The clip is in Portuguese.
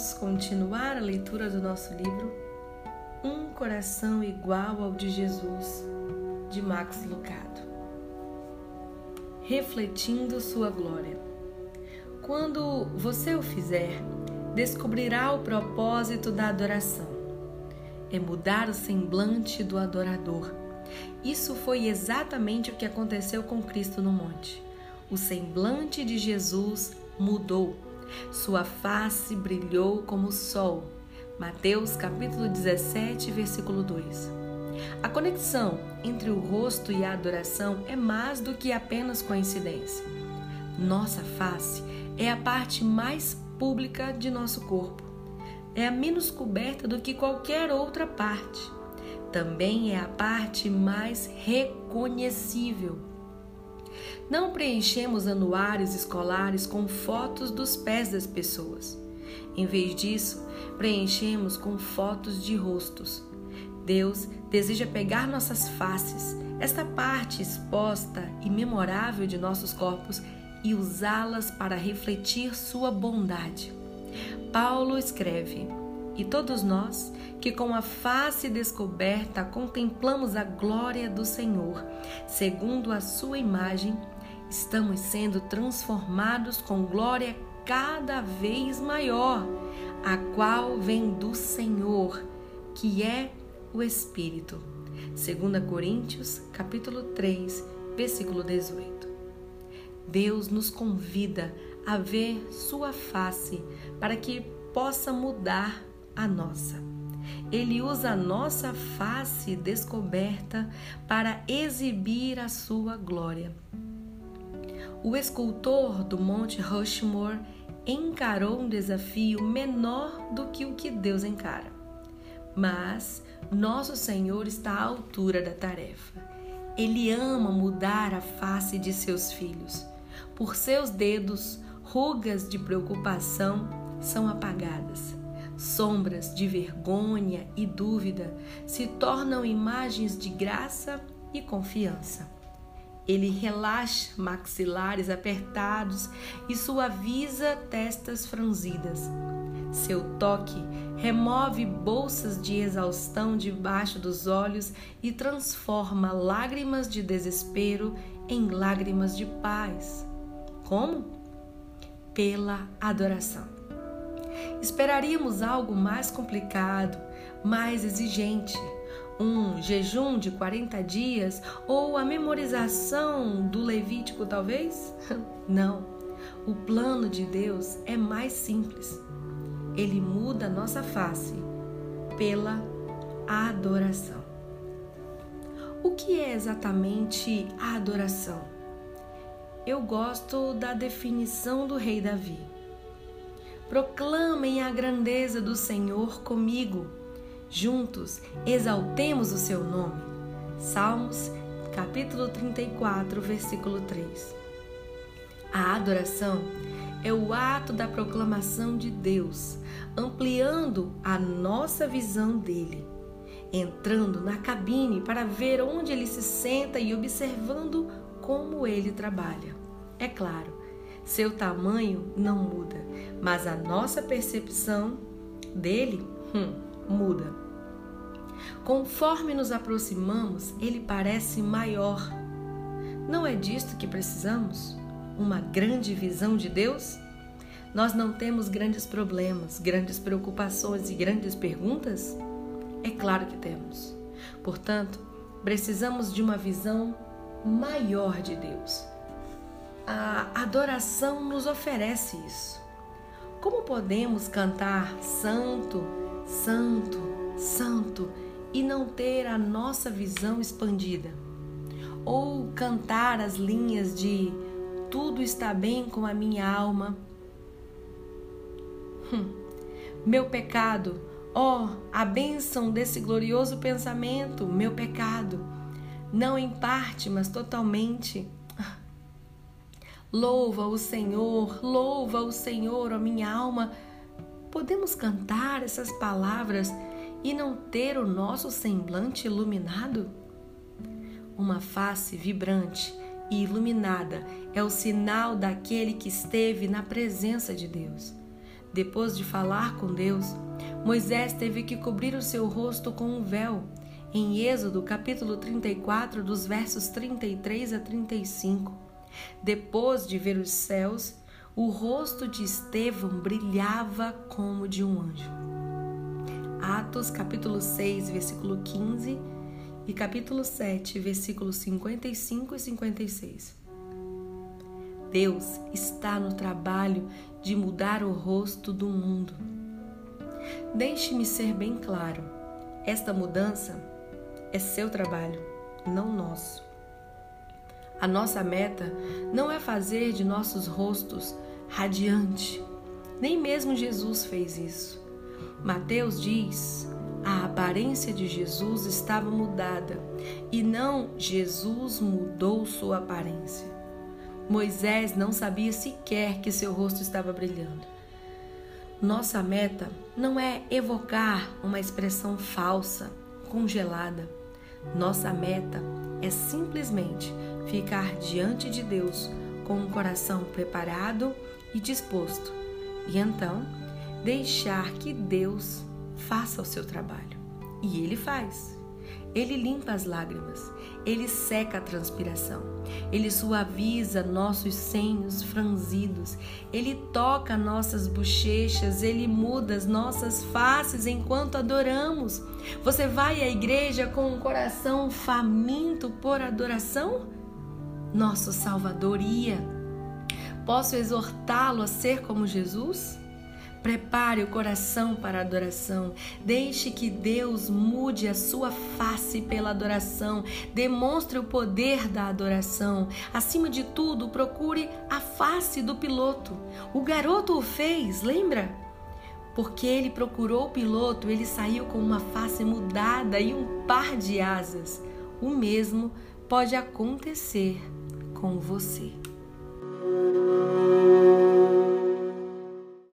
vamos continuar a leitura do nosso livro Um Coração Igual ao de Jesus, de Max Lucado. Refletindo Sua Glória. Quando você o fizer, descobrirá o propósito da adoração. É mudar o semblante do adorador. Isso foi exatamente o que aconteceu com Cristo no monte. O semblante de Jesus mudou sua face brilhou como o sol. Mateus capítulo 17, versículo 2. A conexão entre o rosto e a adoração é mais do que apenas coincidência. Nossa face é a parte mais pública de nosso corpo. É a menos coberta do que qualquer outra parte. Também é a parte mais reconhecível. Não preenchemos anuários escolares com fotos dos pés das pessoas. Em vez disso, preenchemos com fotos de rostos. Deus deseja pegar nossas faces, esta parte exposta e memorável de nossos corpos, e usá-las para refletir sua bondade. Paulo escreve: E todos nós, que com a face descoberta contemplamos a glória do Senhor, segundo a sua imagem, estamos sendo transformados com glória cada vez maior, a qual vem do Senhor, que é o Espírito. 2 Coríntios, capítulo 3, versículo 18. Deus nos convida a ver sua face para que possa mudar a nossa. Ele usa a nossa face descoberta para exibir a sua glória. O escultor do Monte Rushmore encarou um desafio menor do que o que Deus encara. Mas nosso Senhor está à altura da tarefa. Ele ama mudar a face de seus filhos. Por seus dedos, rugas de preocupação são apagadas. Sombras de vergonha e dúvida se tornam imagens de graça e confiança. Ele relaxa maxilares apertados e suaviza testas franzidas. Seu toque remove bolsas de exaustão debaixo dos olhos e transforma lágrimas de desespero em lágrimas de paz. Como? Pela adoração. Esperaríamos algo mais complicado, mais exigente um jejum de 40 dias ou a memorização do Levítico, talvez? Não. O plano de Deus é mais simples. Ele muda a nossa face pela adoração. O que é exatamente a adoração? Eu gosto da definição do rei Davi. Proclamem a grandeza do Senhor comigo Juntos exaltemos o seu nome. Salmos, capítulo 34, versículo 3. A adoração é o ato da proclamação de Deus, ampliando a nossa visão dele, entrando na cabine para ver onde ele se senta e observando como ele trabalha. É claro, seu tamanho não muda, mas a nossa percepção dele hum, muda. Conforme nos aproximamos, ele parece maior. Não é disto que precisamos? Uma grande visão de Deus? Nós não temos grandes problemas, grandes preocupações e grandes perguntas? É claro que temos. Portanto, precisamos de uma visão maior de Deus. A adoração nos oferece isso. Como podemos cantar santo, santo, santo e não ter a nossa visão expandida. Ou cantar as linhas de tudo está bem com a minha alma. Hum, meu pecado, ó, oh, a bênção desse glorioso pensamento, meu pecado, não em parte, mas totalmente. Louva o Senhor, louva o Senhor, ó minha alma Podemos cantar essas palavras e não ter o nosso semblante iluminado? Uma face vibrante e iluminada é o sinal daquele que esteve na presença de Deus. Depois de falar com Deus, Moisés teve que cobrir o seu rosto com um véu. Em Êxodo, capítulo 34, dos versos 33 a 35. Depois de ver os céus, o rosto de Estevão brilhava como de um anjo. Atos, capítulo 6, versículo 15 e capítulo 7, versículos 55 e 56. Deus está no trabalho de mudar o rosto do mundo. Deixe-me ser bem claro: esta mudança é seu trabalho, não nosso. A nossa meta não é fazer de nossos rostos radiante. Nem mesmo Jesus fez isso. Mateus diz: a aparência de Jesus estava mudada e não Jesus mudou sua aparência. Moisés não sabia sequer que seu rosto estava brilhando. Nossa meta não é evocar uma expressão falsa, congelada. Nossa meta é simplesmente ficar diante de Deus com um coração preparado e disposto, e então deixar que Deus faça o seu trabalho. E Ele faz. Ele limpa as lágrimas, ele seca a transpiração, ele suaviza nossos senhos franzidos, ele toca nossas bochechas, ele muda as nossas faces enquanto adoramos. Você vai à igreja com um coração faminto por adoração? Nosso Salvador ia. Posso exortá-lo a ser como Jesus? Prepare o coração para a adoração. Deixe que Deus mude a sua face pela adoração. Demonstre o poder da adoração. Acima de tudo, procure a face do piloto. O garoto o fez, lembra? Porque ele procurou o piloto, ele saiu com uma face mudada e um par de asas. O mesmo pode acontecer com você.